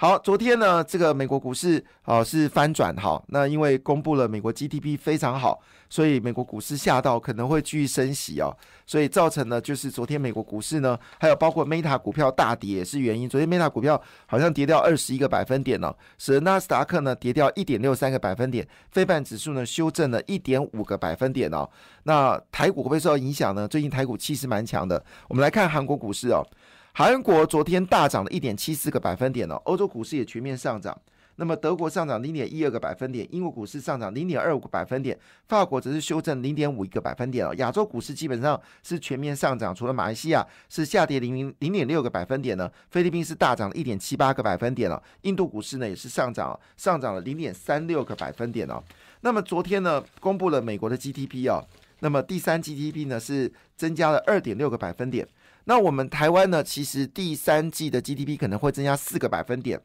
好，昨天呢，这个美国股市啊是翻转哈，那因为公布了美国 GDP 非常好，所以美国股市吓到可能会继续升息哦，所以造成呢就是昨天美国股市呢，还有包括 Meta 股票大跌也是原因。昨天 Meta 股票好像跌掉二十一个百分点呢，使得纳斯达克呢跌掉一点六三个百分点，非半指数呢修正了一点五个百分点哦。那台股会不会受到影响呢？最近台股气势蛮强的，我们来看韩国股市哦。韩国昨天大涨了一点七四个百分点哦，欧洲股市也全面上涨。那么德国上涨零点一二个百分点，英国股市上涨零点二五个百分点，法国则是修正零点五一个百分点哦。亚洲股市基本上是全面上涨，除了马来西亚是下跌零零零点六个百分点呢，菲律宾是大涨了一点七八个百分点了，印度股市呢也是上涨，上涨了零点三六个百分点哦。那么昨天呢，公布了美国的 GDP 哦，那么第三 GDP 呢是增加了二点六个百分点。那我们台湾呢？其实第三季的 GDP 可能会增加四个百分点。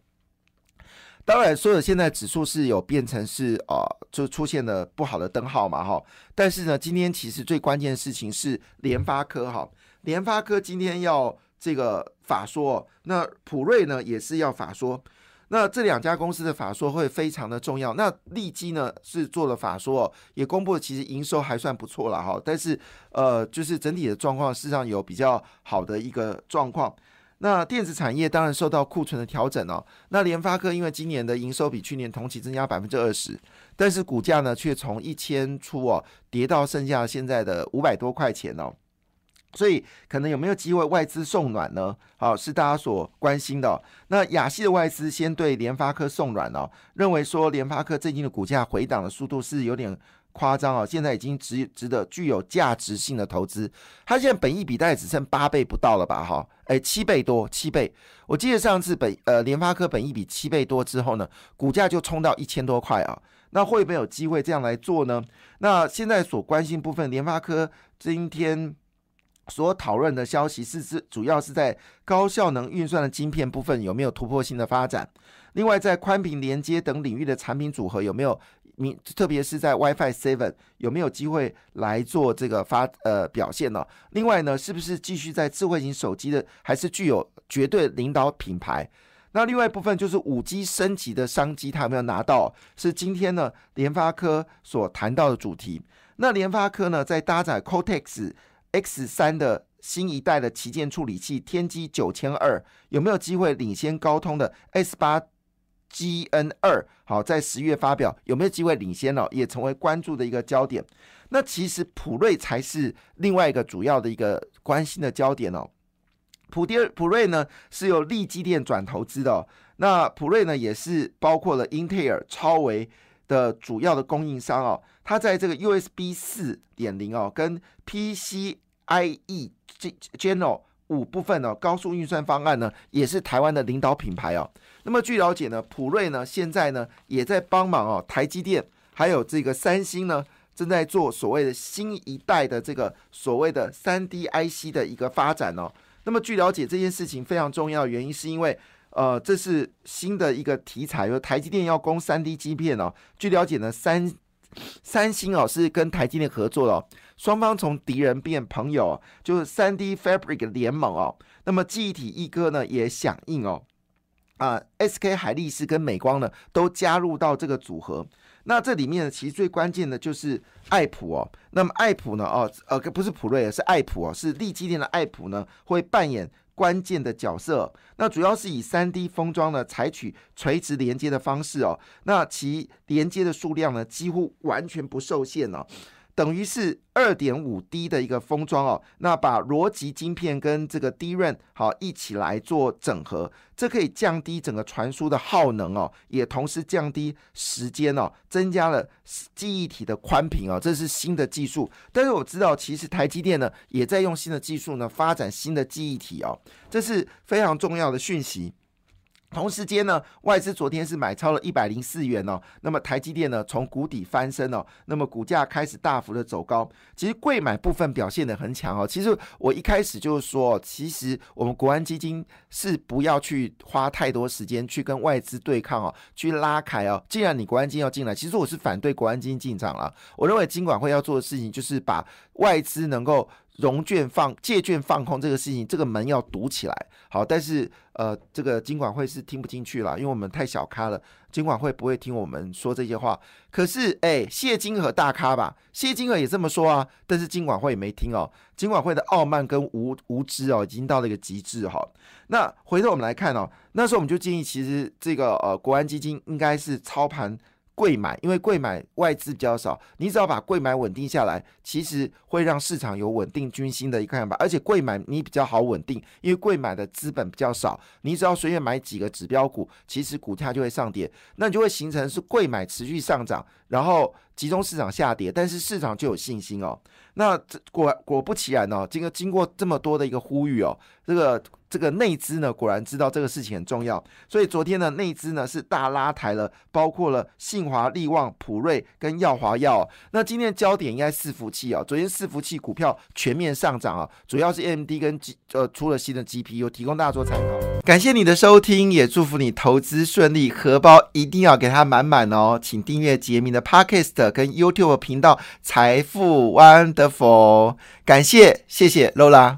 当然，所有现在指数是有变成是呃，就出现了不好的灯号嘛，哈。但是呢，今天其实最关键的事情是联发科哈，联发科今天要这个法说，那普瑞呢也是要法说。那这两家公司的法说会非常的重要。那利基呢是做了法说，也公布了其实营收还算不错了哈。但是呃，就是整体的状况事实上有比较好的一个状况。那电子产业当然受到库存的调整哦。那联发科因为今年的营收比去年同期增加百分之二十，但是股价呢却从一千出哦跌到剩下现在的五百多块钱哦。所以可能有没有机会外资送暖呢？好，是大家所关心的。那亚系的外资先对联发科送暖哦，认为说联发科最近的股价回档的速度是有点夸张哦，现在已经值值得具有价值性的投资。它现在本益比大概只剩八倍不到了吧？哈，哎，七倍多，七倍。我记得上次本呃联发科本益比七倍多之后呢，股价就冲到一千多块啊。那会不会有机会这样来做呢？那现在所关心部分，联发科今天。所讨论的消息是是主要是在高效能运算的晶片部分有没有突破性的发展？另外，在宽频连接等领域的产品组合有没有明，特别是在 WiFi Seven 有没有机会来做这个发呃表现呢？另外呢，是不是继续在智慧型手机的还是具有绝对领导品牌？那另外一部分就是五 G 升级的商机，它有没有拿到？是今天呢联发科所谈到的主题。那联发科呢在搭载 Cortex。X 三的新一代的旗舰处理器天玑九千二有没有机会领先高通的 S 八 GN 二？好，在十月发表有没有机会领先了？也成为关注的一个焦点。那其实普瑞才是另外一个主要的一个关心的焦点哦。普迪普瑞呢是由利基电转投资的，那普瑞呢也是包括了英特尔、超维的主要的供应商哦。它在这个 USB 四点零哦跟 PC IE General 五部分呢，高速运算方案呢，也是台湾的领导品牌哦。那么据了解呢，普瑞呢现在呢也在帮忙哦，台积电还有这个三星呢，正在做所谓的新一代的这个所谓的三 D IC 的一个发展哦。那么据了解，这件事情非常重要，原因是因为呃，这是新的一个题材，有台积电要供三 D 晶片哦。据了解呢，三三星哦是跟台积电合作了，双方从敌人变朋友，就是三 D Fabric 联盟哦。那么记忆体一哥呢也响应哦，啊，SK 海力士跟美光呢都加入到这个组合。那这里面呢其实最关键的就是爱普哦。那么爱普呢哦呃不是普瑞，是爱普哦，是立基电的爱普呢会扮演。关键的角色，那主要是以三 D 封装呢，采取垂直连接的方式哦，那其连接的数量呢，几乎完全不受限哦。等于是二点五 D 的一个封装哦，那把逻辑晶片跟这个 DRAM 好一起来做整合，这可以降低整个传输的耗能哦，也同时降低时间哦，增加了记忆体的宽屏哦，这是新的技术。但是我知道，其实台积电呢也在用新的技术呢发展新的记忆体哦，这是非常重要的讯息。同时间呢，外资昨天是买超了一百零四元哦。那么台积电呢，从谷底翻身哦，那么股价开始大幅的走高。其实贵买部分表现的很强哦。其实我一开始就是说，其实我们国安基金是不要去花太多时间去跟外资对抗哦，去拉开哦。既然你国安基金要进来，其实我是反对国安基金进场了。我认为金管会要做的事情就是把外资能够。融券放借券放空这个事情，这个门要堵起来。好，但是呃，这个金管会是听不进去了，因为我们太小咖了，金管会不会听我们说这些话。可是，哎，谢金河大咖吧？谢金河也这么说啊，但是金管会也没听哦。金管会的傲慢跟无无知哦，已经到了一个极致哈。那回头我们来看哦，那时候我们就建议，其实这个呃，国安基金应该是操盘。贵买，因为贵买外资比较少，你只要把贵买稳定下来，其实会让市场有稳定军心的一个看法。而且贵买你比较好稳定，因为贵买的资本比较少，你只要随便买几个指标股，其实股价就会上跌，那你就会形成是贵买持续上涨，然后集中市场下跌，但是市场就有信心哦。那果果不其然哦，这个经过这么多的一个呼吁哦，这个。这个内资呢，果然知道这个事情很重要，所以昨天呢，内资呢是大拉抬了，包括了信华、利旺、普瑞跟耀华药。那今天的焦点应该伺服器啊，昨天伺服器股票全面上涨啊，主要是 AMD 跟 G 呃出了新的 GPU，提供大家做参考。感谢你的收听，也祝福你投资顺利，荷包一定要给它满满哦。请订阅杰明的 Podcast 跟 YouTube 频道财富 Wonderful，感谢谢谢 Lola。